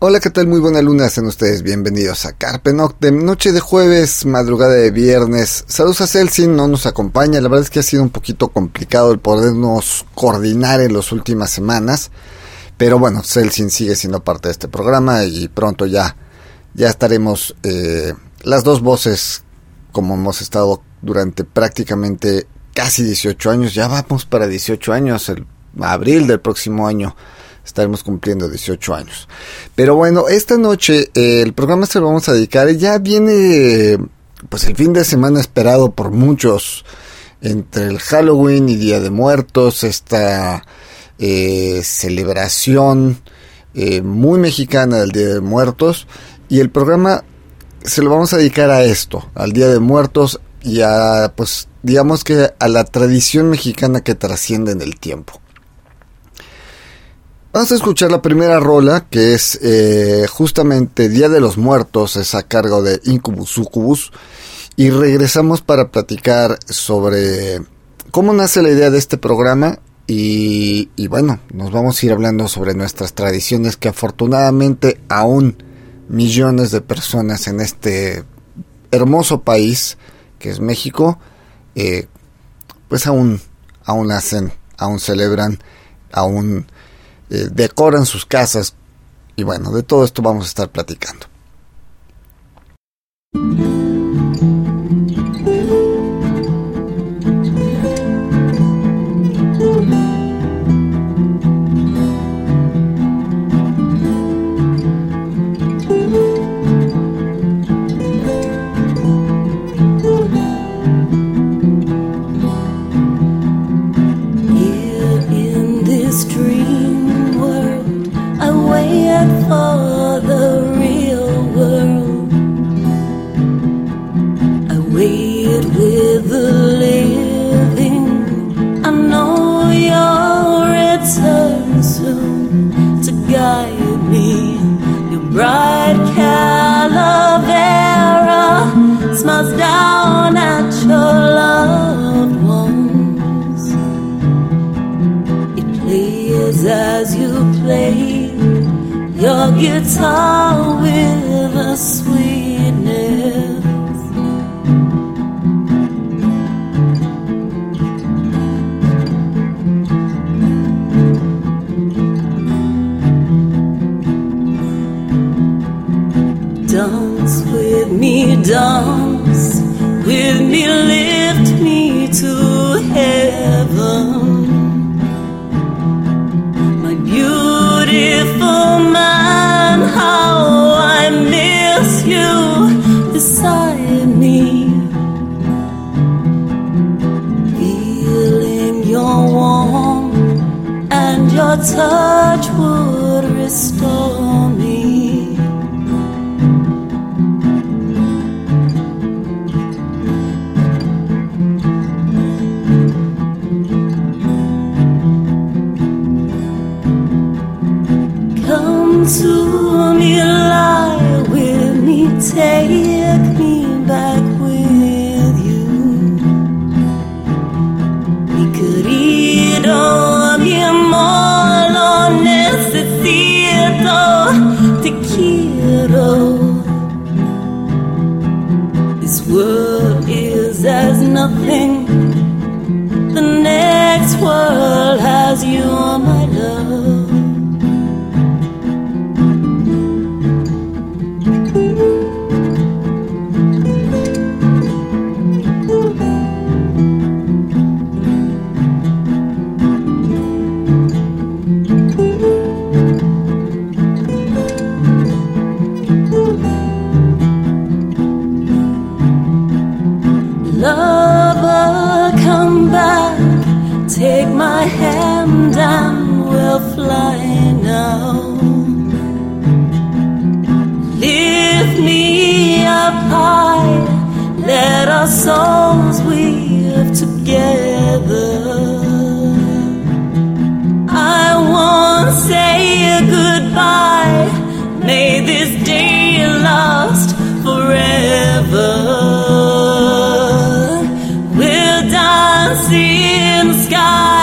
Hola, ¿qué tal? Muy buena luna, sean ustedes bienvenidos a Carpe Noctem, noche de jueves, madrugada de viernes. Saludos a Celsin, no nos acompaña, la verdad es que ha sido un poquito complicado el podernos coordinar en las últimas semanas, pero bueno, Celsin sigue siendo parte de este programa y pronto ya, ya estaremos eh, las dos voces como hemos estado durante prácticamente casi 18 años, ya vamos para 18 años, el abril del próximo año estaremos cumpliendo 18 años. Pero bueno, esta noche eh, el programa se lo vamos a dedicar, ya viene pues el fin de semana esperado por muchos entre el Halloween y Día de Muertos, esta eh, celebración eh, muy mexicana del Día de Muertos y el programa se lo vamos a dedicar a esto, al Día de Muertos y a pues digamos que a la tradición mexicana que trasciende en el tiempo. Vamos a escuchar la primera rola, que es eh, justamente Día de los Muertos, es a cargo de Incubus Sucubus, y regresamos para platicar sobre cómo nace la idea de este programa y, y, bueno, nos vamos a ir hablando sobre nuestras tradiciones que afortunadamente aún millones de personas en este hermoso país que es México, eh, pues aún, aún hacen, aún celebran, aún eh, decoran sus casas y bueno, de todo esto vamos a estar platicando. Guitar with a sweetness. Dance with me, dance with me, lift me to touch nothing. Goodbye. May this day last forever. We'll dance in the sky.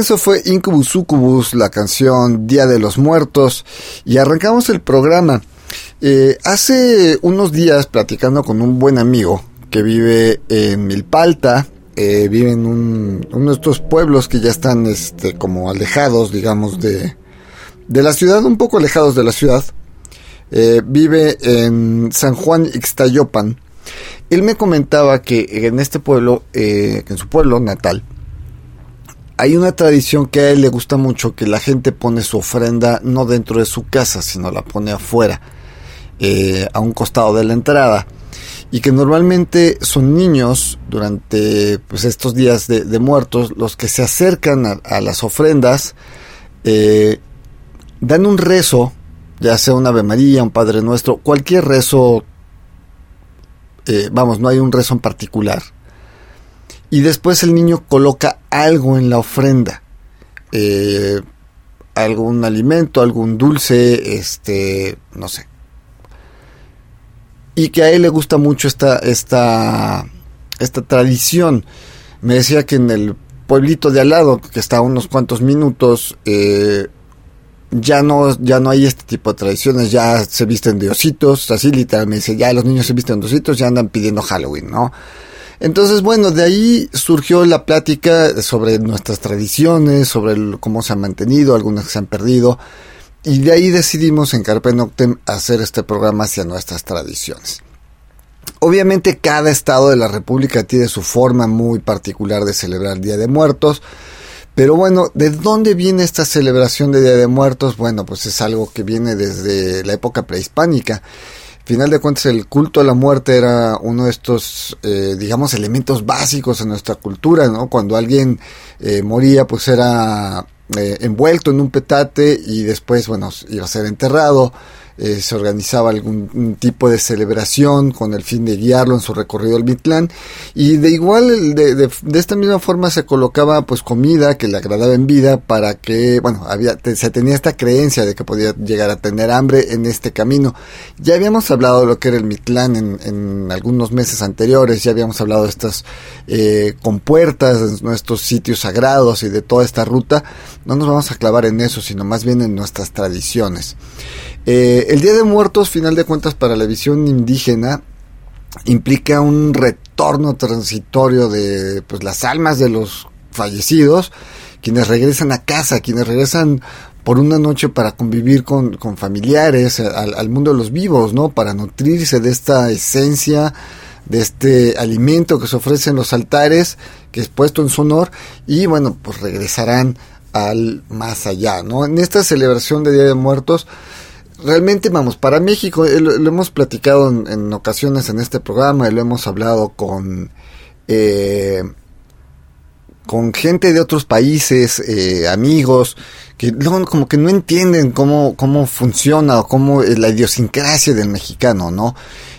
Eso fue Incubus Succubus, la canción Día de los Muertos, y arrancamos el programa. Eh, hace unos días, platicando con un buen amigo que vive en Milpalta, eh, vive en un- uno de estos pueblos que ya están este, como alejados, digamos, de, de la ciudad, un poco alejados de la ciudad. Eh, vive en San Juan Ixtayopan. Él me comentaba que en este pueblo, eh, en su pueblo natal, hay una tradición que a él le gusta mucho, que la gente pone su ofrenda no dentro de su casa, sino la pone afuera, eh, a un costado de la entrada. Y que normalmente son niños durante pues, estos días de, muertos los que se acercan a, a las ofrendas, eh, dan un rezo, ya sea un Ave María, un Padre Nuestro, cualquier rezo, eh, vamos, no hay un rezo en particular y después el niño coloca algo en la ofrenda. Eh, algún alimento, algún dulce, este, no sé. Y que a él le gusta mucho esta, esta, esta tradición. Me decía que en el pueblito de al lado, que está a unos cuantos minutos, eh, ya no, ya no hay este tipo de tradiciones, ya se visten de ositos, así literalmente dice, ya los niños se visten de ositos, ya andan pidiendo Halloween, ¿no? Entonces, bueno, de ahí surgió la plática sobre nuestras tradiciones, sobre cómo se han mantenido, algunas que se han perdido, y de ahí decidimos en Carpe Noctem hacer este programa hacia nuestras tradiciones. Obviamente cada estado de la República tiene su forma muy particular de celebrar el Día de Muertos, pero bueno, ¿de dónde viene esta celebración de Día de Muertos? Bueno, pues es algo que viene desde la época prehispánica. Final de cuentas, el culto a la muerte era uno de estos, eh, digamos, elementos básicos en nuestra cultura, ¿no? Cuando alguien eh, moría, pues era eh, envuelto en un petate y después, bueno, iba a ser enterrado. Eh, se organizaba algún tipo de celebración con el fin de guiarlo en su recorrido al Mitlán. Y de igual de, de, de esta misma forma se colocaba pues comida que le agradaba en vida para que bueno había se tenía esta creencia de que podía llegar a tener hambre en este camino. Ya habíamos hablado de lo que era el Mitlán en, en algunos meses anteriores ya habíamos hablado de estas eh, compuertas en nuestros sitios sagrados y de toda esta ruta. No nos vamos a clavar en eso sino más bien en nuestras tradiciones eh, el Día de Muertos, final de cuentas, para la visión indígena, implica un retorno transitorio de pues, las almas de los fallecidos, quienes regresan a casa, quienes regresan por una noche para convivir con, con familiares, al, al mundo de los vivos, ¿no? Para nutrirse de esta esencia, de este alimento que se ofrece en los altares, que es puesto en su honor, y bueno, pues regresarán al más allá, ¿no? En esta celebración de Día de Muertos, realmente vamos, para México, eh, lo, hemos platicado en, en, ocasiones en este programa, y lo hemos hablado con, eh, con gente de otros países, eh, amigos, que no, como que no entienden cómo, cómo funciona o cómo es la idiosincrasia del mexicano, ¿no?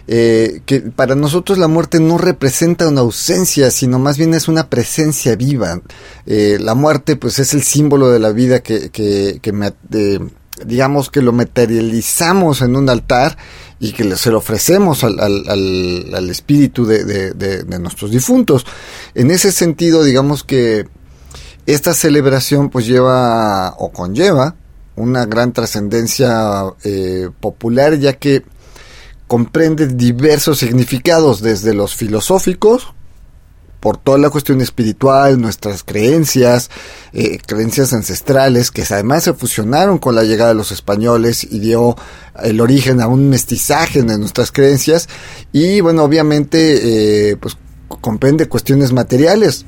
eh, que para nosotros la muerte no representa una ausencia, sino más bien es una presencia viva. Eh, la muerte pues es el símbolo de la vida que, que, que me, digamos que lo materializamos en un altar y que se lo ofrecemos al, al, al, espíritu de, de, nuestros difuntos. En ese sentido, digamos que esta celebración pues lleva o conlleva una gran trascendencia eh, popular ya que comprende diversos significados desde los filosóficos por toda la cuestión espiritual, nuestras creencias, eh, creencias ancestrales, que además se fusionaron con la llegada de los españoles y dio el origen a un mestizaje de nuestras creencias, y bueno, obviamente, eh, pues comprende cuestiones materiales,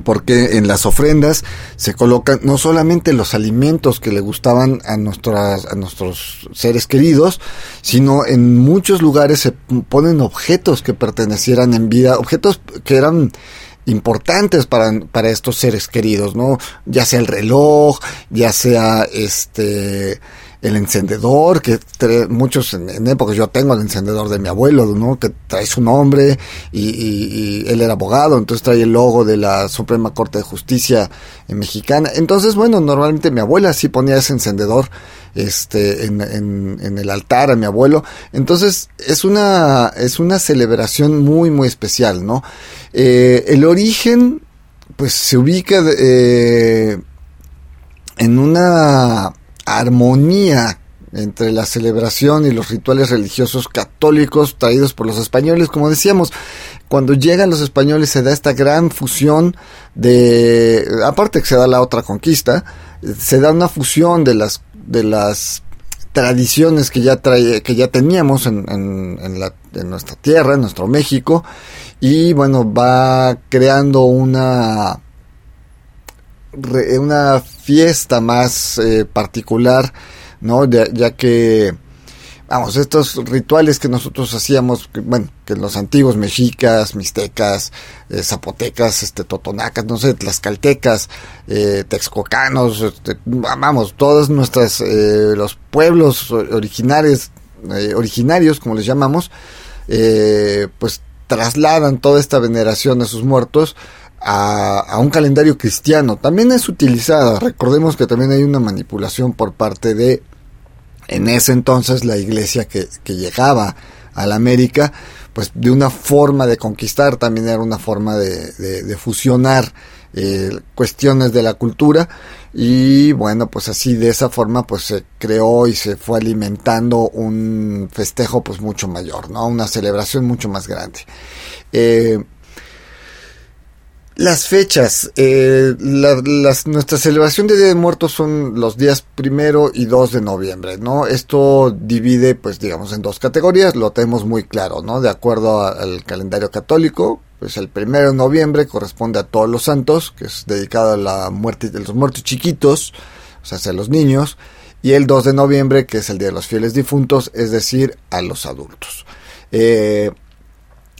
porque en las ofrendas se colocan no solamente los alimentos que le gustaban a, nuestras, a nuestros seres queridos, sino en muchos lugares se ponen objetos que pertenecieran en vida, objetos que eran importantes para, para estos seres queridos, ¿no? Ya sea el reloj, ya sea este el encendedor, que muchos en, épocas, yo tengo el encendedor de mi abuelo, ¿no? Que trae su nombre y, él era abogado, entonces trae el logo de la Suprema Corte de Justicia mexicana. Entonces, bueno, normalmente mi abuela sí ponía ese encendedor este, en, en, el altar a mi abuelo. Entonces, es una, es una celebración muy, muy especial, ¿no? Eh, el origen, pues se ubica eh, en una armonía entre la celebración y los rituales religiosos católicos traídos por los españoles. Como decíamos, cuando llegan los españoles se da esta gran fusión de, aparte que se da la otra conquista, se da una fusión de las, de las tradiciones que ya trae, que ya teníamos en, en, la, en nuestra tierra, en nuestro México, y bueno, va creando una una fiesta más eh, particular, ¿no? Ya, que, vamos, estos rituales que nosotros hacíamos, que, bueno, que los antiguos mexicas, mixtecas, eh, zapotecas, este, totonacas, no sé, tlaxcaltecas, eh, texcocanos, este, vamos, todos nuestras, eh, los pueblos originarios, originarios, como les llamamos, pues trasladan toda esta veneración a sus muertos a, un calendario cristiano. También es utilizada, recordemos que también hay una manipulación por parte de, en ese entonces, la iglesia que, llegaba a la América, pues de una forma de conquistar, también era una forma de, fusionar eh, cuestiones de la cultura. Y bueno pues así de esa forma pues se creó y se fue alimentando un festejo pues mucho mayor no una celebración mucho más grande. Eh, las fechas, eh, las, nuestra celebración de Día de Muertos son los días primero y 2 de noviembre, ¿no? Esto divide, pues digamos, en dos categorías, lo tenemos muy claro, ¿no? De acuerdo al calendario católico, pues el primero de noviembre corresponde a todos los santos, que es dedicado a la muerte de los muertos chiquitos, o sea, a los niños, y el 2 de noviembre, que es el Día de los Fieles Difuntos, es decir, a los adultos. Eh,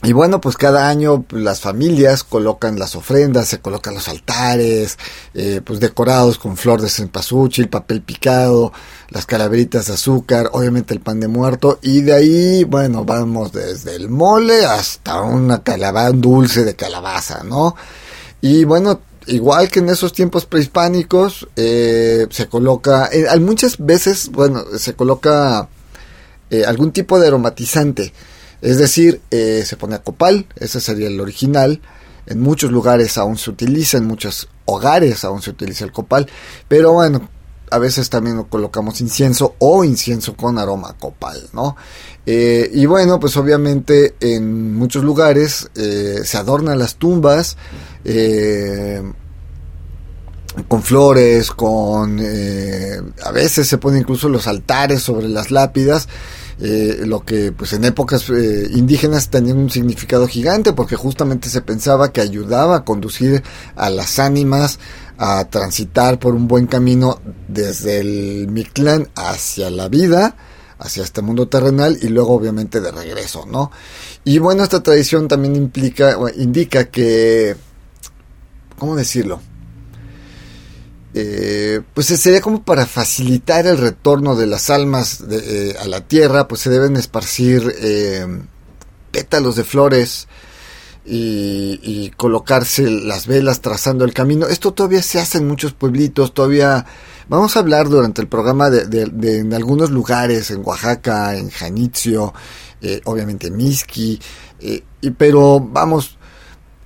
y bueno, pues cada año las familias colocan las ofrendas, se colocan los altares, eh, pues decorados con flor de cempasúchil, papel picado, las calaveritas de azúcar, obviamente el pan de muerto, y de ahí, bueno, vamos desde el mole hasta una calabaza, dulce de calabaza, ¿no? Y bueno, igual que en esos tiempos prehispánicos, eh, se coloca, eh, muchas veces, bueno, se coloca eh, algún tipo de aromatizante, es decir, eh, se pone a copal, ese sería el original. En muchos lugares aún se utiliza, en muchos hogares aún se utiliza el copal, pero bueno, a veces también colocamos incienso o incienso con aroma copal, ¿no? Eh, y bueno, pues obviamente en muchos lugares eh, se adornan las tumbas con flores, con... a veces se ponen incluso los altares sobre las lápidas eh, lo que pues en épocas eh, indígenas tenía un significado gigante porque justamente se pensaba que ayudaba a conducir a las ánimas a transitar por un buen camino desde el Mictlán hacia la vida, hacia este mundo terrenal y luego obviamente de regreso, ¿no? Y bueno, esta tradición también implica, indica que, ¿cómo decirlo? Eh, pues sería como para facilitar el retorno de las almas de, eh, a la tierra, pues se deben esparcir eh, pétalos de flores y, colocarse las velas trazando el camino. Esto todavía se hace en muchos pueblitos, todavía vamos a hablar durante el programa de, de, en algunos lugares, en Oaxaca, en Janitzio, eh, obviamente en Miski, eh, pero vamos,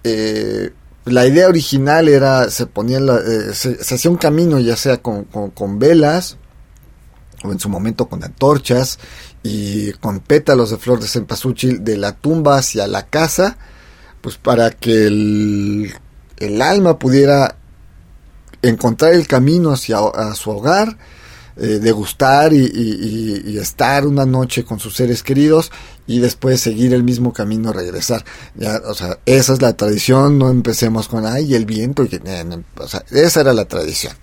eh, la idea original era, se ponía, la, eh, se, hacía un camino ya sea con, con, con, velas, o en su momento con antorchas, y con pétalos de flor de cempasúchil de la tumba hacia la casa, pues para que el, el alma pudiera encontrar el camino hacia a su hogar, eh, degustar y, y, y, estar una noche con sus seres queridos y después seguir el mismo camino, regresar. Ya, o sea, esa es la tradición, no empecemos con, ay, el viento, y eh, o sea, esa era la tradición.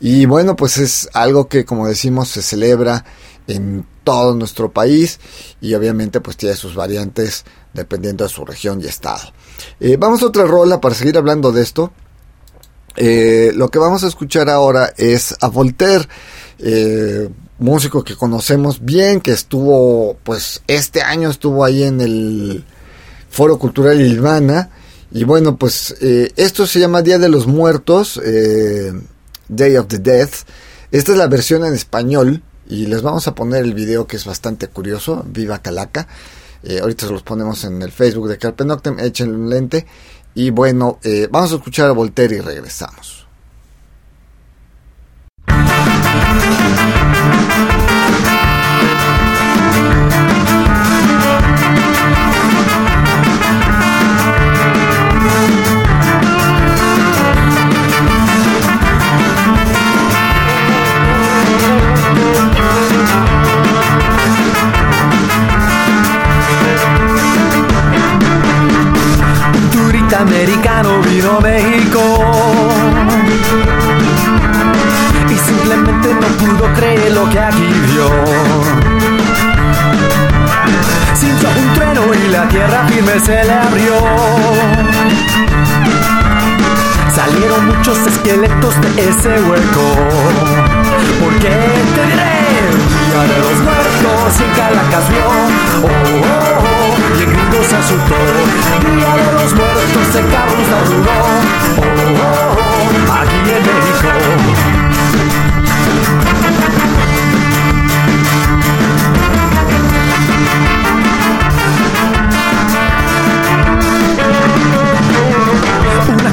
Y bueno, pues es algo que, como decimos, se celebra en todo nuestro país y obviamente pues tiene sus variantes dependiendo de su región y estado. Eh, vamos a otra rola para seguir hablando de esto. Eh, lo que vamos a escuchar ahora es a Voltaire, eh, músico que conocemos bien, que estuvo, pues este año estuvo ahí en el Foro Cultural Ilvana. Y bueno, pues eh, esto se llama Día de los Muertos, eh, Day of the Dead. Esta es la versión en español y les vamos a poner el video que es bastante curioso, Viva Calaca. Eh, ahorita los ponemos en el Facebook de Carpe Noctem, échenle un lente. Y bueno, eh, vamos a escuchar a Voltaire y regresamos. Americano vino México pudo creer lo que aquí vio. Sintió un trueno y la tierra firme se le abrió. Salieron muchos esqueletos de ese hueco. Porque te diré, Día de los Muertos en Calacas vio. Oh, oh, oh, y el gringo se asustó. Día de los Muertos en Carlos Maduro. Oh, oh, oh, aquí en México.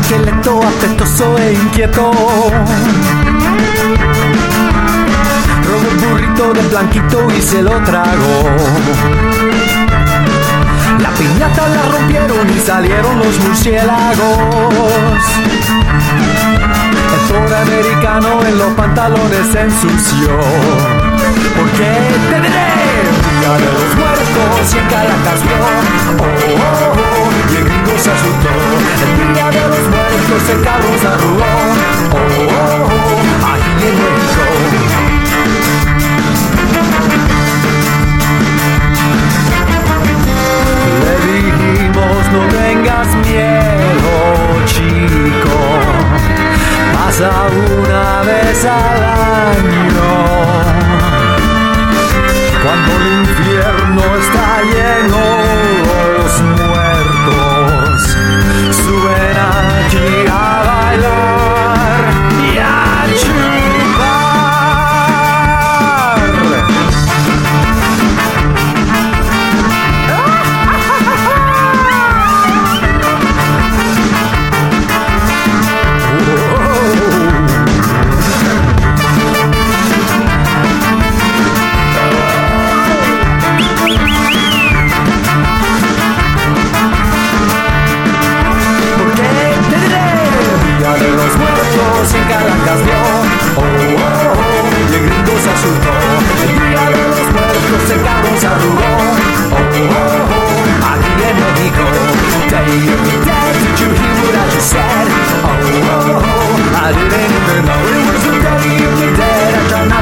Un esqueleto apetoso e inquieto. Robó un burrito de blanquito y se lo tragó. La piñata la rompieron y salieron los murciélagos. El pobre americano en los pantalones se ensució. Porque te diré, De los muertos y en Caracas. Oh, oh, oh, y el gringo se asustó. El día de los muertos el cabrón se arrugó. Oh, oh, oh, aquí en México. Le dijimos no tengas miedo, chico. Pasa una vez al año. Cuando el infierno está lleno, los muertos suben aquí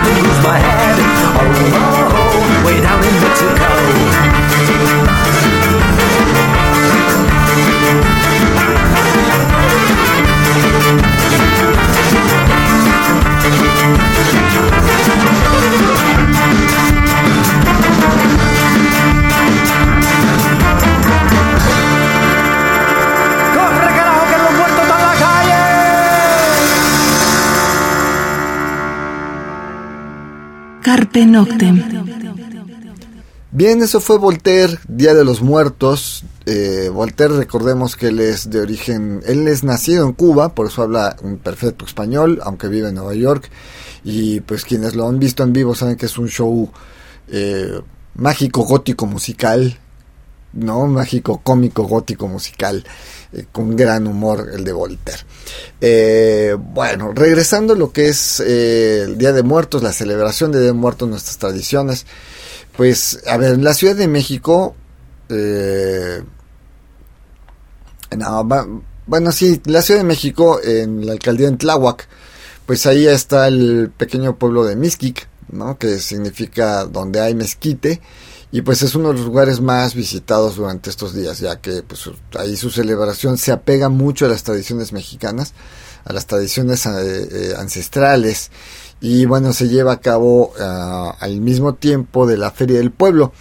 to lose my head. Oh, oh, oh way down in Mexico. Noctem. Bien, eso fue Voltaire, Día de los Muertos. Eh, Voltaire, recordemos que él es de origen, él es nacido en Cuba, por eso habla un perfecto español, aunque vive en Nueva York. Y pues quienes lo han visto en vivo saben que es un show eh, mágico, gótico, musical, ¿no? Mágico, cómico, gótico, musical, eh, con gran humor el de Voltaire. Eh, bueno, regresando a lo que es eh, el Día de Muertos, la celebración de Día de Muertos, nuestras tradiciones, pues, a ver, en la Ciudad de México, bueno, sí, la Ciudad de México, en la alcaldía de Tláhuac, pues ahí está el pequeño pueblo de Mixquic, ¿no? Que significa donde hay mezquite, y pues es uno de los lugares más visitados durante estos días, ya que pues ahí su celebración se apega mucho a las tradiciones mexicanas, a las tradiciones eh, eh, ancestrales y bueno, se lleva a cabo ah, al mismo tiempo de la Feria del Pueblo.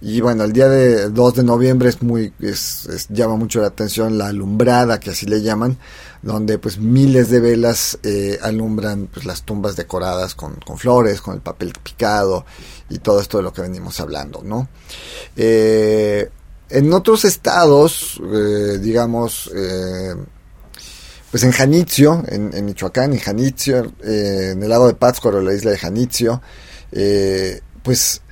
Y bueno, el día de 2 de noviembre es muy, es, llama mucho la atención la alumbrada, que así le llaman, donde pues miles de velas eh, alumbran pues, las tumbas decoradas con, con, flores, con el papel picado y todo esto de lo que venimos hablando, ¿no? Eh, en otros estados, eh, digamos, pues en Janitzio, en, Michoacán, en Janitzio, en el lago de Pátzcuaro, la isla de Janitzio, pues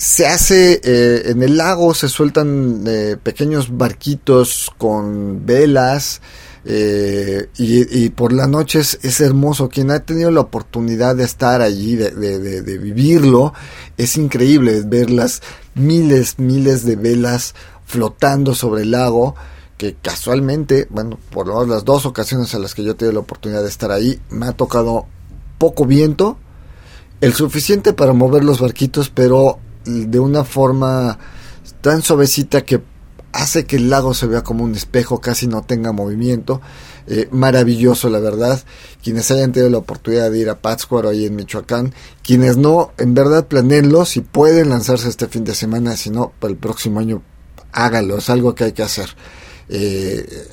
se hace eh, en el lago, se sueltan eh, pequeños barquitos con velas eh, y, por la noche es, hermoso. Quien ha tenido la oportunidad de estar allí, de, de, vivirlo, es increíble ver las miles, miles de velas flotando sobre el lago que casualmente, bueno, por lo menos las dos ocasiones a las que yo he tenido la oportunidad de estar ahí, me ha tocado poco viento, el suficiente para mover los barquitos, pero de una forma tan suavecita que hace que el lago se vea como un espejo, casi no tenga movimiento. Eh, maravilloso, la verdad. Quienes hayan tenido la oportunidad de ir a Pátzcuaro ahí en Michoacán, quienes no, en verdad planeenlo, si pueden lanzarse este fin de semana, si no, para el próximo año hágalo, es algo que hay que hacer. Eh,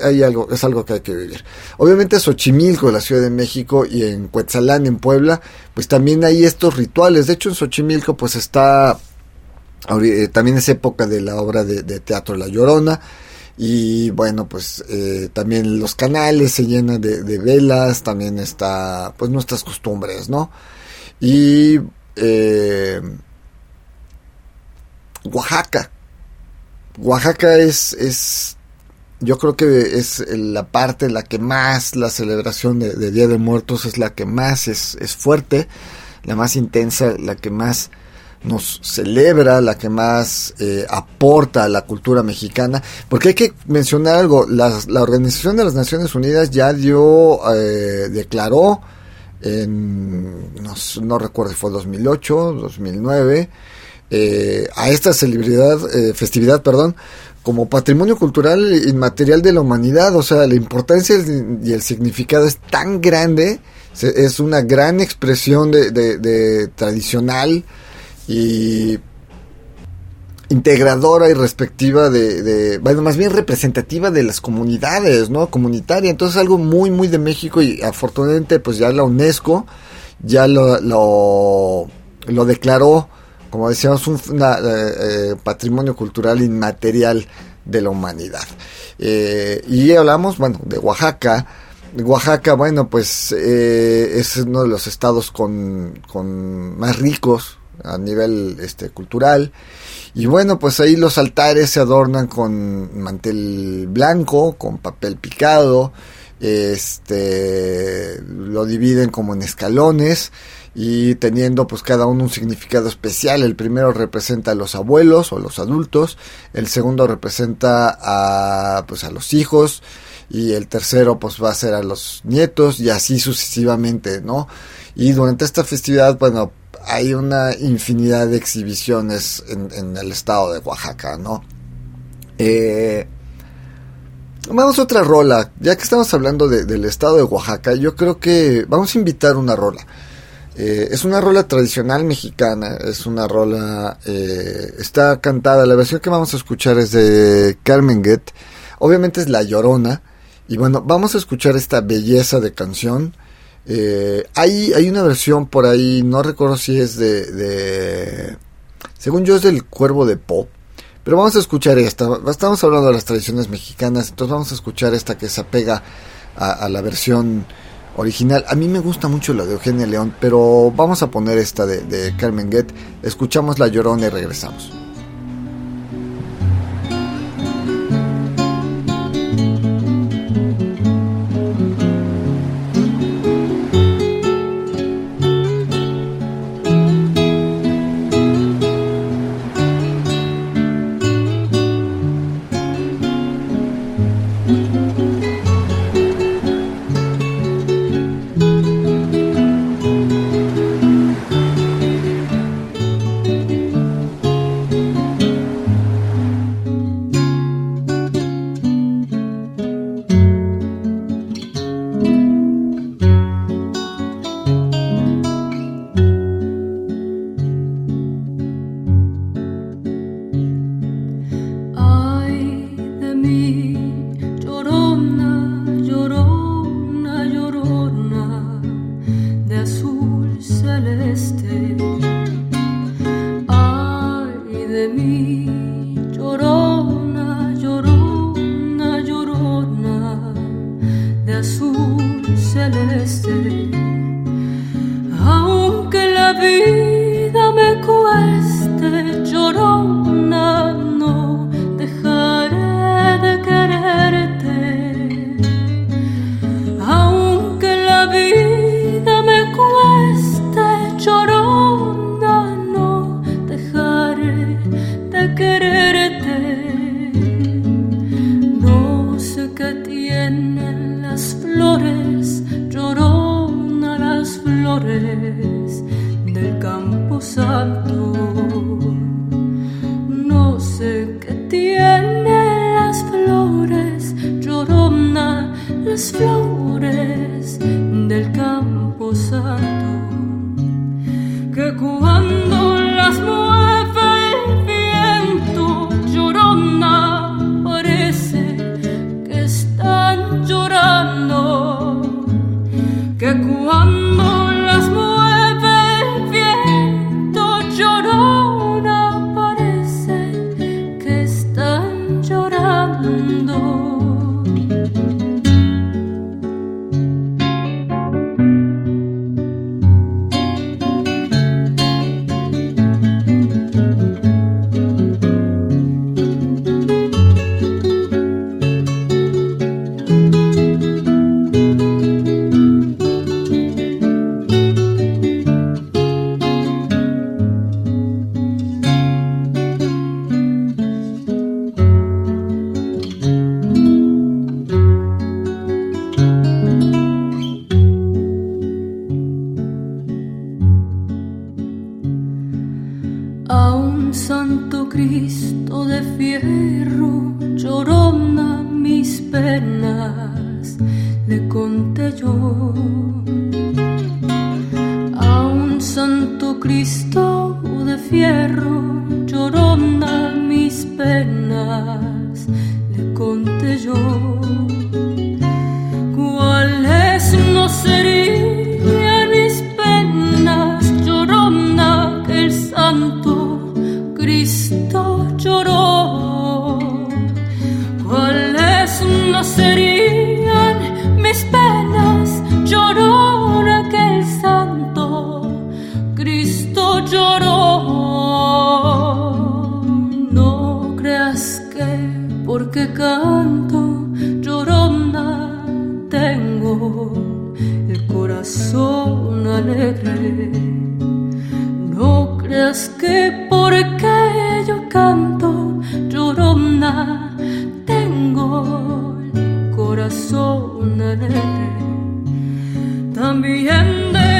hay algo, es algo que hay que vivir. Obviamente Xochimilco, la Ciudad de México, y en Cuetzalán, en Puebla, pues también hay estos rituales. De hecho, en Xochimilco, pues está, también es época de la obra de, teatro La Llorona. Y bueno, pues eh, también los canales se llenan de, de, velas, también está, pues nuestras costumbres, ¿no? Y Oaxaca. Oaxaca es, es yo creo que es la parte la que más la celebración de, Día de Muertos es la que más es, es, fuerte, la más intensa, la que más nos celebra, la que más eh, aporta a la cultura mexicana, porque hay que mencionar algo, la, la Organización de las Naciones Unidas ya dio, eh, declaró, en, no, no, recuerdo si fue 2008, 2009, eh, a esta celebridad, eh, festividad, perdón, como patrimonio cultural inmaterial de la humanidad. O sea, la importancia y el significado es tan grande, es una gran expresión de, tradicional y integradora y respectiva de, bueno, más bien representativa de las comunidades, ¿no? Comunitaria. Entonces algo muy, muy de México y afortunadamente pues ya la UNESCO ya lo, lo, declaró como decíamos, un eh, eh, patrimonio cultural inmaterial de la humanidad. Eh, y hablamos, bueno, de Oaxaca. Oaxaca, bueno, pues es uno de los estados con, con, más ricos a nivel este, cultural. Y bueno, pues ahí los altares se adornan con mantel blanco, con papel picado, este, lo dividen como en escalones y teniendo pues cada uno un significado especial. El primero representa a los abuelos o los adultos, el segundo representa a pues a los hijos y el tercero pues va a ser a los nietos y así sucesivamente, ¿no? Y durante esta festividad, bueno, hay una infinidad de exhibiciones en, el estado de Oaxaca, ¿no? Eh, vamos a otra rola, ya que estamos hablando del estado de Oaxaca, yo creo que vamos a invitar una rola. Eh, es una rola tradicional mexicana, es una rola, eh, está cantada, la versión que vamos a escuchar es de Carmen Get, obviamente es La Llorona, y bueno, vamos a escuchar esta belleza de canción, Eh, hay, hay una versión por ahí, no recuerdo si es de. Según yo es del Cuervo de Pop. Pero vamos a escuchar esta. Estamos hablando de las tradiciones mexicanas, entonces vamos a escuchar esta que se apega a, a la versión original. A mí me gusta mucho la de Eugenia León, pero vamos a poner esta de, de Carmen Guet. Escuchamos La Llorona y regresamos. Del campo santo. No sé qué tienen las flores, llorona las flores el santo Cristo lloró? ¿Cuáles no serían mis penas, llorona, que el santo Cristo lloró? No creas que porque canto llorona tengo el corazón alegre. Que porque yo canto llorona tengo el corazón alegre. También de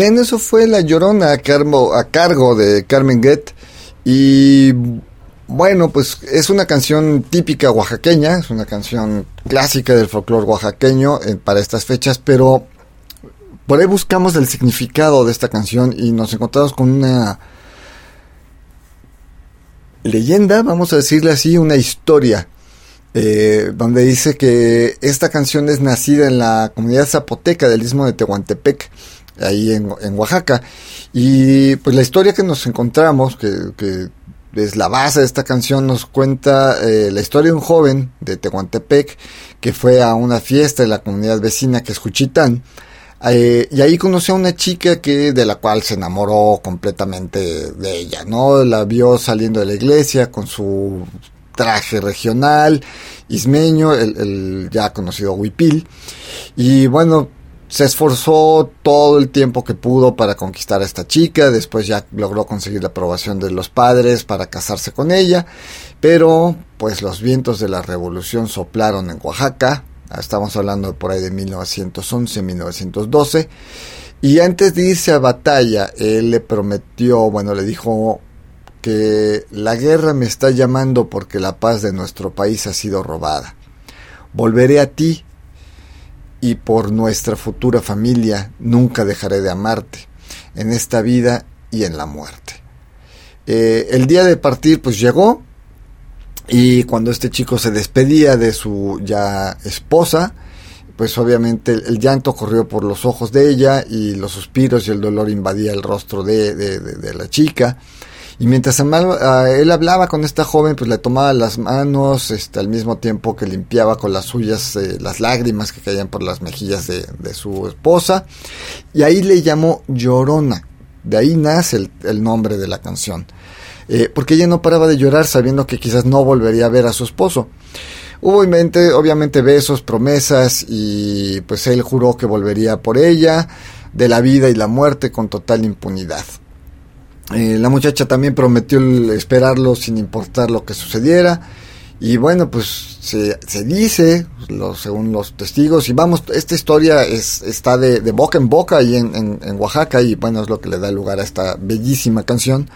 Bien, eso fue La Llorona a cargo, de Carmen Guet. Y bueno, pues es una canción típica oaxaqueña, es una canción clásica del folclore oaxaqueño eh, para estas fechas, pero por ahí buscamos el significado de esta canción y nos encontramos con una leyenda, vamos a decirle así, una historia, eh, donde dice que esta canción es nacida en la comunidad zapoteca del istmo de Tehuantepec, ahí en, en Oaxaca. Y pues la historia que nos encontramos, que, que es la base de esta canción, nos cuenta eh, la historia de un joven de Tehuantepec que fue a una fiesta de la comunidad vecina que es Juchitán. Eh, y ahí conoció a una chica que de la cual se enamoró completamente de ella, ¿no? La vio saliendo de la iglesia con su traje regional, ismeño, el, el ya conocido huipil. Y bueno, se esforzó todo el tiempo que pudo para conquistar a esta chica, después ya logró conseguir la aprobación de los padres para casarse con ella, pero pues los vientos de la revolución soplaron en Oaxaca, estamos hablando por ahí de 1911-1912, y antes de irse a batalla, él le prometió, bueno, le dijo que la guerra me está llamando porque la paz de nuestro país ha sido robada. Volveré a ti y por nuestra futura familia nunca dejaré de amarte, en esta vida y en la muerte. Eh, el día de partir pues llegó y cuando este chico se despedía de su ya esposa, pues obviamente el, llanto corrió por los ojos de ella y los suspiros y el dolor invadía el rostro de, de, de la chica. Y mientras él hablaba con esta joven, pues le tomaba las manos, este, al mismo tiempo que limpiaba con las suyas eh, las lágrimas que caían por las mejillas de, su esposa. Y ahí le llamó Llorona. De ahí nace el, nombre de la canción. Eh, porque ella no paraba de llorar sabiendo que quizás no volvería a ver a su esposo. Hubo mente, obviamente besos, promesas y pues él juró que volvería por ella, de la vida y la muerte con total impunidad. Eh, la muchacha también prometió esperarlo sin importar lo que sucediera. Y bueno, pues se, se dice, lo, según los testigos, y vamos, esta historia es, está de, de boca en boca ahí en, en, Oaxaca, y bueno, es lo que le da lugar a esta bellísima canción.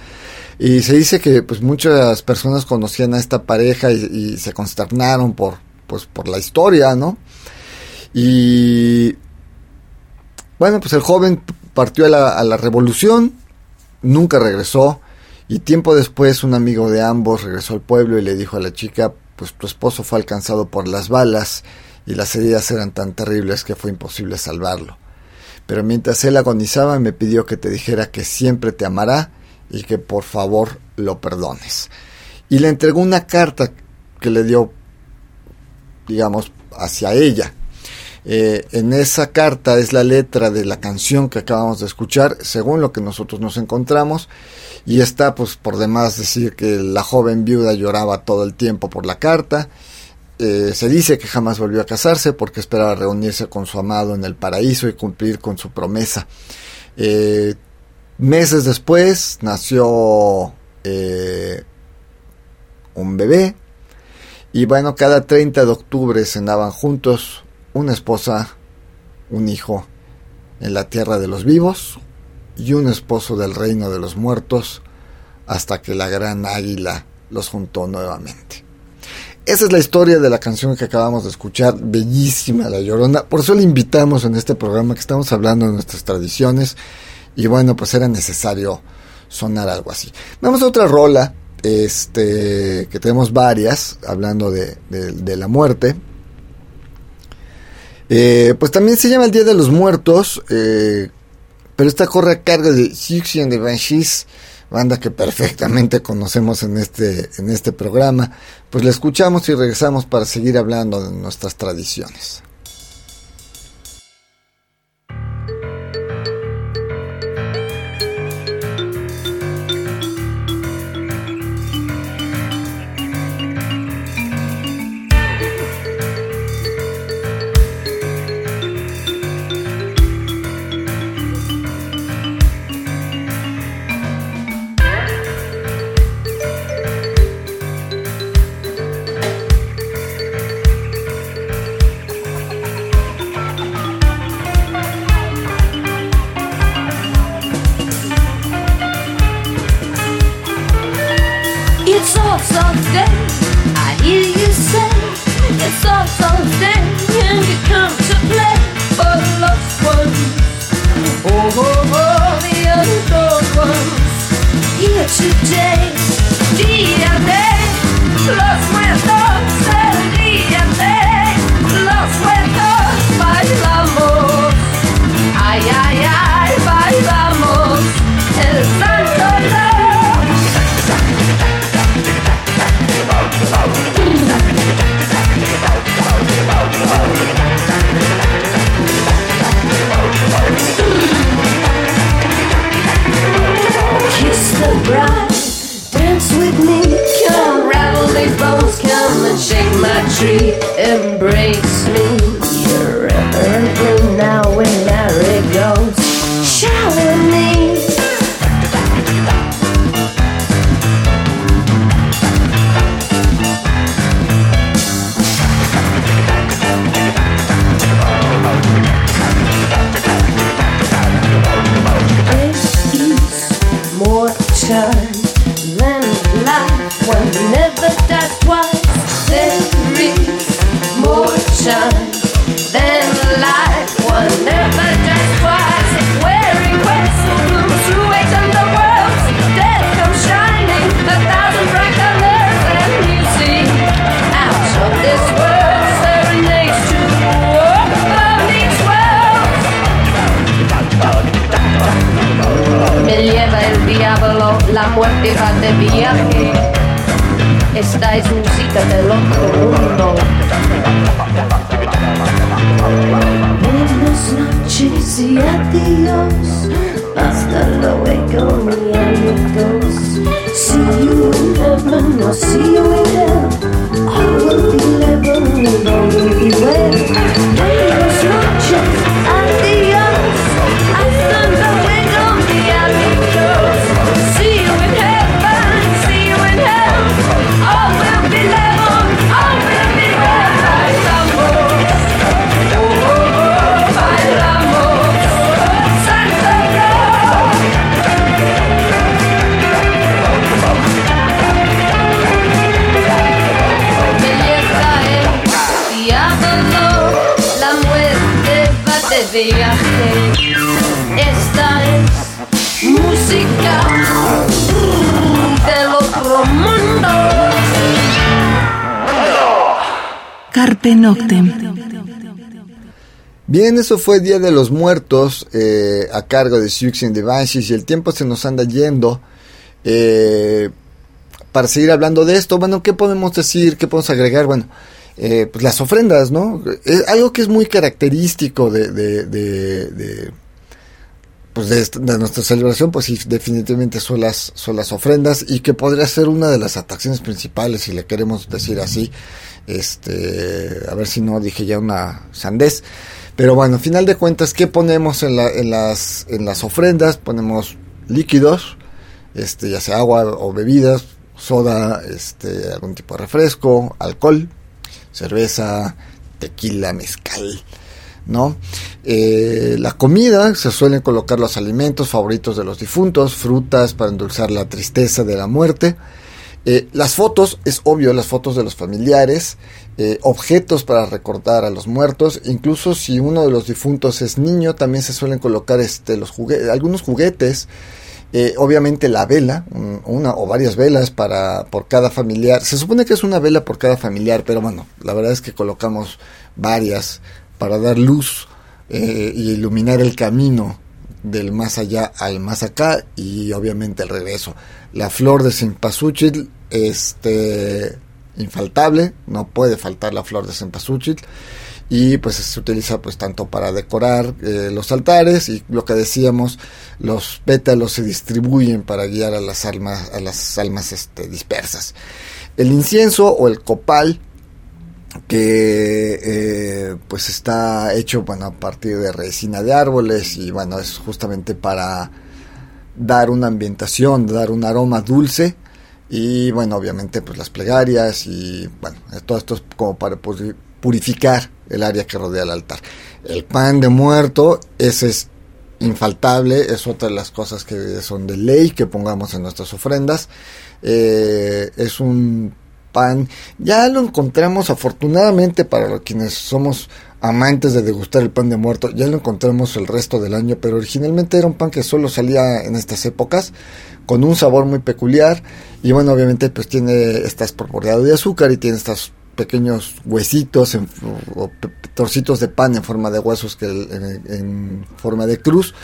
Y se dice que pues muchas personas conocían a esta pareja y, y se consternaron por, pues, por la historia, ¿no? Y bueno, pues el joven partió a la, a la revolución, nunca regresó y tiempo después un amigo de ambos regresó al pueblo y le dijo a la chica, pues tu esposo fue alcanzado por las balas y las heridas eran tan terribles que fue imposible salvarlo. Pero mientras él agonizaba me pidió que te dijera que siempre te amará y que por favor lo perdones. Y le entregó una carta que le dio, digamos, hacia ella. Eh, en esa carta es la letra de la canción que acabamos de escuchar, según lo que nosotros nos encontramos, y está pues por demás decir que la joven viuda lloraba todo el tiempo por la carta. Eh, se dice que jamás volvió a casarse porque esperaba reunirse con su amado en el paraíso y cumplir con su promesa. Eh, meses después nació eh, un bebé y bueno, cada 30 de octubre cenaban juntos una esposa, un hijo en la tierra de los vivos y un esposo del reino de los muertos hasta que la gran águila los juntó nuevamente. Esa es la historia de la canción que acabamos de escuchar, bellísima La Llorona. Por eso le invitamos en este programa que estamos hablando de nuestras tradiciones y bueno, pues era necesario sonar algo así. Vamos a otra rola, este, que tenemos varias, hablando de, de, de la muerte. Eh, pues también se llama el Día de los Muertos, eh, pero esta corre a cargo de Siouxsie and the banda que perfectamente conocemos en este, en este programa. Pues la escuchamos y regresamos para seguir hablando de nuestras tradiciones. Viaje. Esta es música del otro mundo. Buenas noches y adiós. Hasta luego, mi amigos. See you in heaven, I'll see you in hell. I will be living and all will viaje. Esta es música del otro mundo. Carpe Noctem. Bien, eso fue Día de los Muertos eh, a cargo de Siouxsie and the Banshees y el tiempo se nos anda yendo. Eh, para seguir hablando de esto, bueno, ¿qué podemos decir? ¿Qué podemos agregar? Bueno, eh, pues las ofrendas, ¿no? Es algo que es muy característico de, de, pues de, nuestra celebración, pues sí, definitivamente son las, son las ofrendas y que podría ser una de las atracciones principales, si le queremos decir así. Este, a ver si no dije ya una sandez. Pero bueno, final de cuentas, ¿qué ponemos en, la, en, las, en las ofrendas? Ponemos líquidos, este, ya sea agua o bebidas, soda, este, algún tipo de refresco, alcohol, cerveza, tequila, mezcal, ¿no? Eh, la comida, se suelen colocar los alimentos favoritos de los difuntos, frutas para endulzar la tristeza de la muerte. Eh, las fotos, es obvio, las fotos de los familiares, eh, objetos para recordar a los muertos, incluso si uno de los difuntos es niño, también se suelen colocar este, los jugue- algunos juguetes, eh, obviamente la vela, un- una o varias velas para por cada familiar. Se supone que es una vela por cada familiar, pero bueno, la verdad es que colocamos varias para dar luz eh, y iluminar el camino del más allá al más acá y obviamente el regreso. La flor de cempasúchil, este infaltable, no puede faltar la flor de cempasúchil y pues se utiliza pues tanto para decorar eh, los altares y lo que decíamos los pétalos se distribuyen para guiar a las almas a las almas este, dispersas. El incienso o el copal que eh, pues está hecho bueno a partir de resina de árboles y bueno es justamente para dar una ambientación dar un aroma dulce y bueno obviamente pues las plegarias y bueno todo esto es como para puri- purificar el área que rodea el altar. El pan de muerto ese es infaltable es otra de las cosas que son de ley que pongamos en nuestras ofrendas. Eh, es un pan ya lo encontramos afortunadamente para quienes somos amantes de degustar el pan de muerto ya lo encontramos el resto del año pero originalmente era un pan que solo salía en estas épocas con un sabor muy peculiar y bueno obviamente pues tiene estás bordeado de azúcar y tiene estos pequeños huesitos en- o trocitos de pan en forma de huesos que en, forma de cruz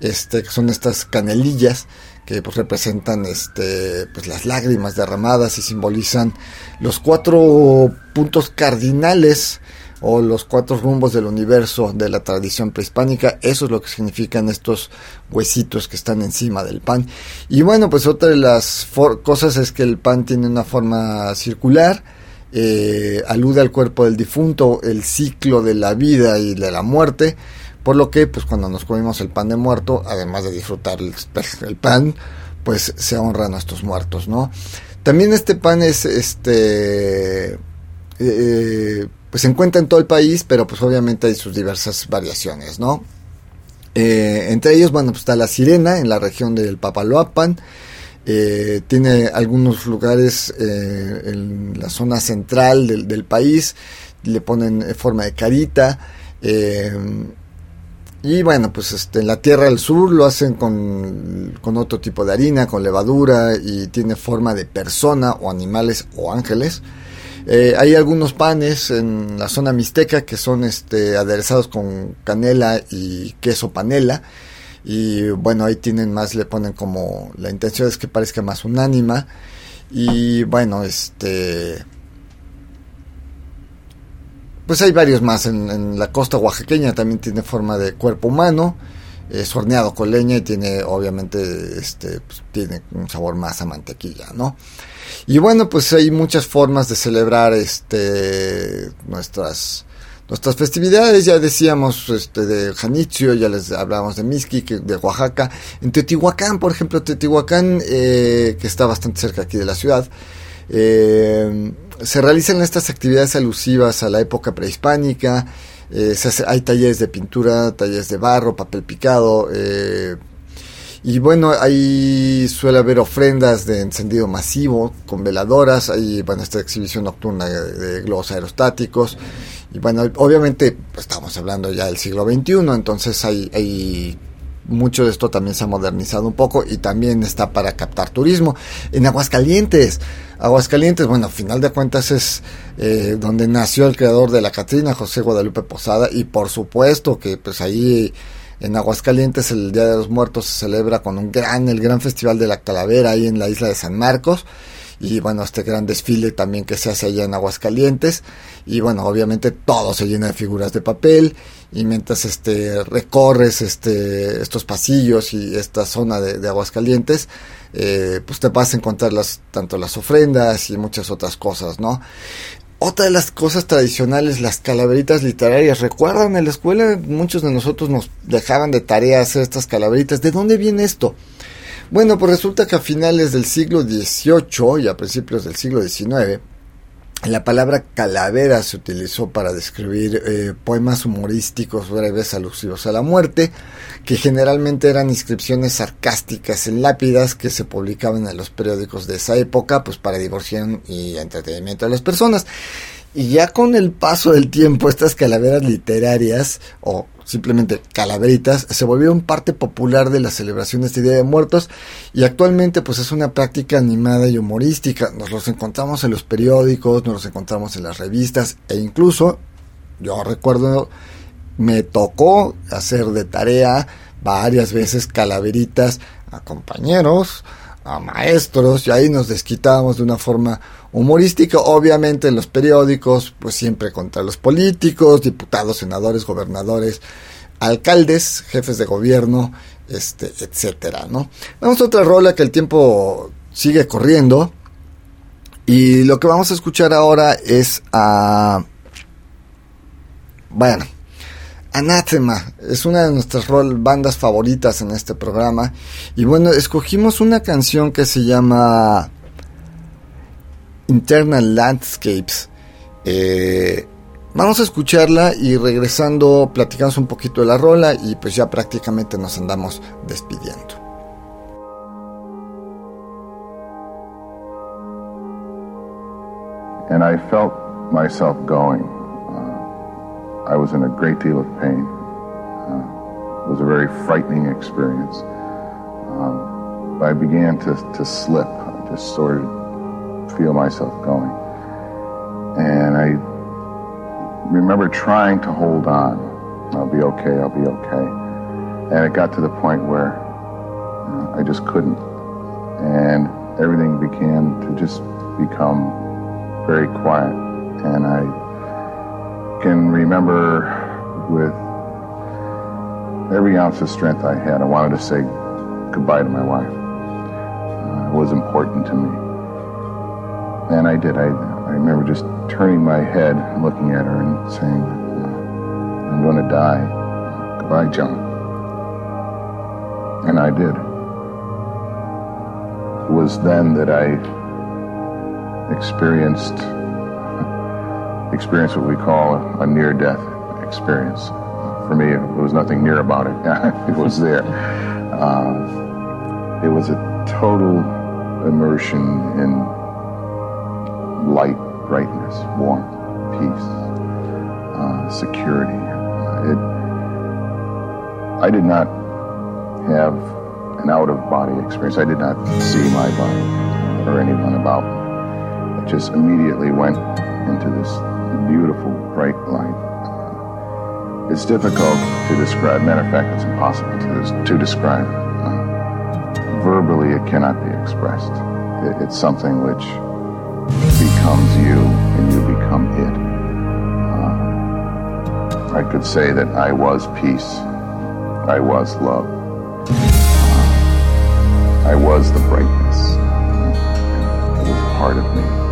este que son estas canelillas que pues representan este pues las lágrimas derramadas y simbolizan los cuatro puntos cardinales o los cuatro rumbos del universo de la tradición prehispánica, eso es lo que significan estos huesitos que están encima del pan. Y bueno, pues otra de las cosas es que el pan tiene una forma circular, eh, alude al cuerpo del difunto, el ciclo de la vida y de la muerte, por lo que pues cuando nos comemos el pan de muerto, además de disfrutar el, pan, pues se honran a estos muertos, ¿no? También este pan es este eh, pues se encuentra en todo el país, pero pues obviamente hay sus diversas variaciones, ¿no? Eh, entre ellos, bueno, pues está la sirena en la región del Papaloapan. Eh, tiene algunos lugares eh, en la zona central del, país. Le ponen forma de carita. y bueno, pues este, en la tierra del sur lo hacen con, con otro tipo de harina, con levadura y tiene forma de persona o animales o ángeles. Eh, hay algunos panes en la zona mixteca que son este, aderezados con canela y queso panela. Y bueno, ahí tienen más, le ponen como, la intención es que parezca más un ánima. Y bueno, este... Pues hay varios más. En, la costa oaxaqueña también tiene forma de cuerpo humano. Es horneado con leña y tiene, obviamente, este, pues, tiene un sabor más a mantequilla, ¿no? Y bueno, pues hay muchas formas de celebrar este nuestras nuestras festividades, ya decíamos este de Janitzio, ya les hablábamos de Miski, de Oaxaca, en Teotihuacán, por ejemplo, Teotihuacán, eh, que está bastante cerca aquí de la ciudad, eh, se realizan estas actividades alusivas a la época prehispánica, eh, hay talleres de pintura, talleres de barro, papel picado, eh, y bueno, ahí suele haber ofrendas de encendido masivo con veladoras, hay bueno, esta exhibición nocturna de, globos aerostáticos. Y bueno, obviamente pues, estamos hablando ya del siglo XXI, entonces hay, hay mucho de esto también se ha modernizado un poco y también está para captar turismo. En Aguascalientes, Aguascalientes, bueno, final de cuentas es eh, donde nació el creador de la Catrina, José Guadalupe Posada, y por supuesto que pues ahí en Aguascalientes el Día de los Muertos se celebra con un gran, el gran festival de la calavera ahí en la isla de San Marcos y bueno, este gran desfile también que se hace allá en Aguascalientes y bueno, obviamente todo se llena de figuras de papel y mientras este recorres este estos pasillos y esta zona de, Aguascalientes eh, pues te vas a encontrar las tanto las ofrendas y muchas otras cosas, ¿no? Otra de las cosas tradicionales, las calaveritas literarias. ¿Recuerdan en la escuela? Muchos de nosotros nos dejaban de tarea hacer estas calaveritas. ¿De dónde viene esto? Bueno, pues resulta que a finales del siglo XVIII y a principios del siglo XIX, la palabra calavera se utilizó para describir eh, poemas humorísticos breves alusivos a la muerte, que generalmente eran inscripciones sarcásticas en lápidas que se publicaban en los periódicos de esa época, pues para divorcio y entretenimiento de las personas. Y ya con el paso del tiempo, estas calaveras literarias o simplemente calaveritas, se volvieron parte popular de las celebraciones de Día de Muertos y actualmente pues es una práctica animada y humorística. Nos los encontramos en los periódicos, nos los encontramos en las revistas e incluso, yo recuerdo, me tocó hacer de tarea varias veces calaveritas a compañeros, a maestros y ahí nos desquitábamos de una forma humorística, obviamente en los periódicos, pues siempre contra los políticos, diputados, senadores, gobernadores, alcaldes, jefes de gobierno, este, etcétera, ¿no? Vamos a otra rola que el tiempo sigue corriendo y lo que vamos a escuchar ahora es a bueno, Anathema es una de nuestras bandas favoritas en este programa. Y bueno, escogimos una canción que se llama Internal Landscapes. Eh, vamos a escucharla y regresando platicamos un poquito de la rola y pues ya prácticamente nos andamos despidiendo. And I felt myself going. Uh, I was in a great deal of pain. Uh, it was a very frightening experience. Um, I began to, to slip. I just sort of feel myself going. And I remember trying to hold on. I'll be okay, I'll be okay. And it got to the point where know, I just couldn't. And everything began to just become very quiet. And I can remember with every ounce of strength I had, I wanted to say goodbye to my wife. Uh, it was important to me and I did. I, I remember just turning my head and looking at her and saying, I'm going to die. Goodbye, John. And I did. It was then that I experienced experienced what we call a near-death experience. For me, there was nothing near about it. it was there. Uh, it was a total immersion in light, brightness, warmth, peace, uh, security. Uh, it, I did not have an out-of-body experience. I did not see my body or anyone about me. It just immediately went into this beautiful, bright light. It's difficult to describe. Matter of fact, it's impossible to, to describe. Uh, verbally, it cannot be expressed. It, it's something which becomes you and you become it. Uh, I could say that I was peace. I was love. Uh, I was the brightness. It was part of me.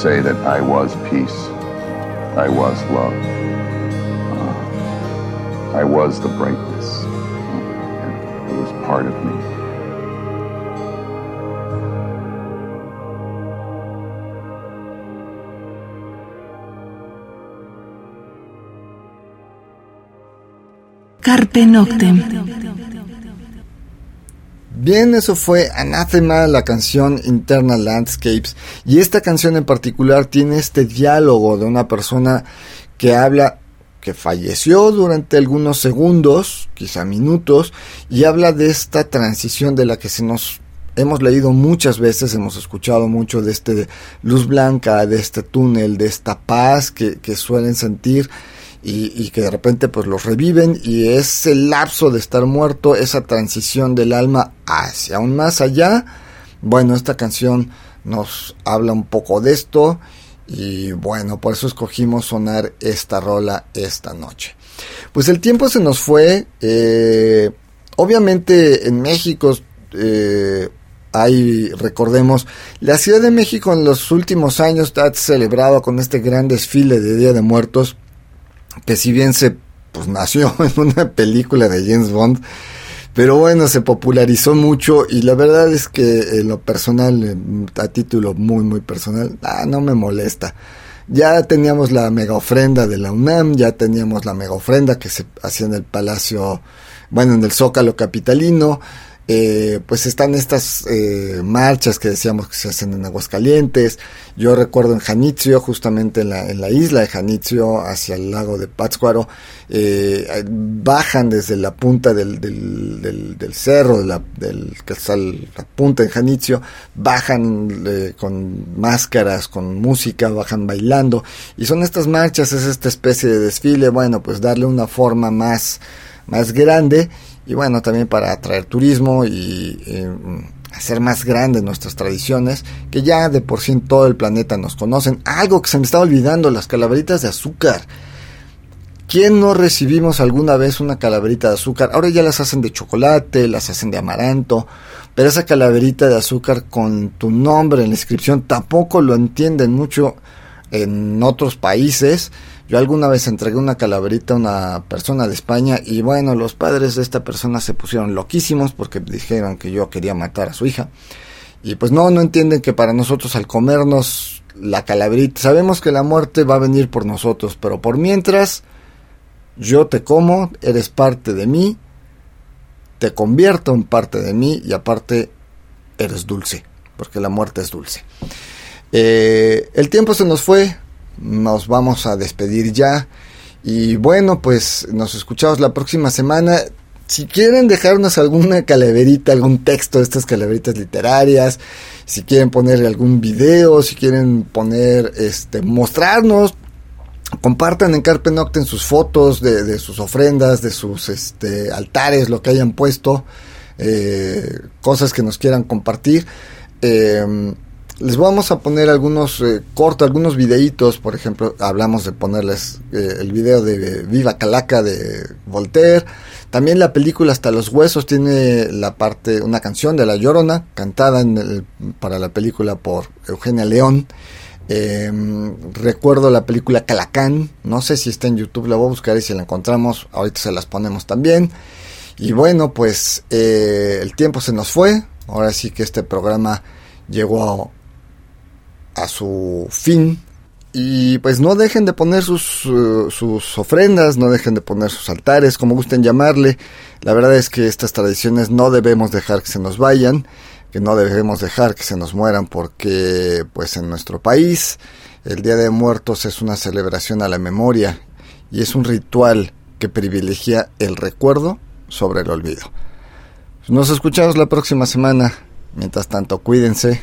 Say that I was peace. I was love. Uh, I was the brightness. It was part of me. Carpe Noctem. Bien, eso fue Anathema, la canción Internal Landscapes. Y esta canción en particular tiene este diálogo de una persona que habla que falleció durante algunos segundos, quizá minutos, y habla de esta transición de la que se nos hemos leído muchas veces, hemos escuchado mucho de este luz blanca, de este túnel, de esta paz que, que suelen sentir y, que de repente pues los reviven y ese lapso de estar muerto, esa transición del alma hacia aún más allá, bueno, esta canción nos habla un poco de esto y bueno, por eso escogimos sonar esta rola esta noche. Pues el tiempo se nos fue, eh, obviamente en México eh, hay, recordemos, la Ciudad de México en los últimos años ha celebrado con este gran desfile de Día de Muertos, que si bien se pues nació en una película de James Bond, pero bueno, se popularizó mucho y la verdad es que en lo personal, a título muy muy personal, ah, no me molesta. Ya teníamos la mega ofrenda de la UNAM, ya teníamos la mega ofrenda que se hacía en el Palacio, bueno, en el Zócalo Capitalino, eh, pues están estas eh, marchas que decíamos que se hacen en Aguascalientes. Yo recuerdo en Janitzio, justamente en la, en la isla de Janitzio, hacia el lago de Pátzcuaro, eh, bajan desde la punta del, del, del, del cerro, de la, del, que está la punta en Janitzio, bajan eh, con máscaras, con música, bajan bailando. Y son estas marchas, es esta especie de desfile, bueno, pues darle una forma más, más grande y bueno, también para atraer turismo y eh, hacer más grandes nuestras tradiciones, que ya de por sí en todo el planeta nos conocen. Algo que se me estaba olvidando, las calaveritas de azúcar. ¿Quién no recibimos alguna vez una calaverita de azúcar? Ahora ya las hacen de chocolate, las hacen de amaranto, pero esa calaverita de azúcar con tu nombre en la inscripción tampoco lo entienden mucho en otros países. Yo alguna vez entregué una calaverita a una persona de España y bueno, los padres de esta persona se pusieron loquísimos porque dijeron que yo quería matar a su hija. Y pues no, no entienden que para nosotros al comernos la calaverita, sabemos que la muerte va a venir por nosotros, pero por mientras yo te como, eres parte de mí, te convierto en parte de mí y aparte eres dulce, porque la muerte es dulce. Eh, el tiempo se nos fue, nos vamos a despedir ya. Y bueno, pues nos escuchamos la próxima semana. Si quieren dejarnos alguna calaverita, algún texto de estas calaveritas literarias, si quieren poner algún video, si quieren poner, este, mostrarnos, compartan en Carpe Noctem sus fotos de, de, sus ofrendas, de sus este, altares, lo que hayan puesto, eh, cosas que nos quieran compartir. Eh, les vamos a poner algunos eh, cortos, algunos videitos, por ejemplo, hablamos de ponerles eh, el video de Viva Calaca de Voltaire. También la película Hasta los Huesos tiene la parte, una canción de La Llorona, cantada en el, para la película por Eugenia León. Eh, recuerdo la película Calacán, no sé si está en YouTube, la voy a buscar y si la encontramos, ahorita se las ponemos también. Y bueno, pues eh, el tiempo se nos fue, ahora sí que este programa llegó a su fin. Y pues no dejen de poner sus, uh, sus ofrendas, no dejen de poner sus altares, como gusten llamarle. La verdad es que estas tradiciones no debemos dejar que se nos vayan, que no debemos dejar que se nos mueran, porque pues en nuestro país el Día de Muertos es una celebración a la memoria y es un ritual que privilegia el recuerdo sobre el olvido. Nos escuchamos la próxima semana. Mientras tanto, cuídense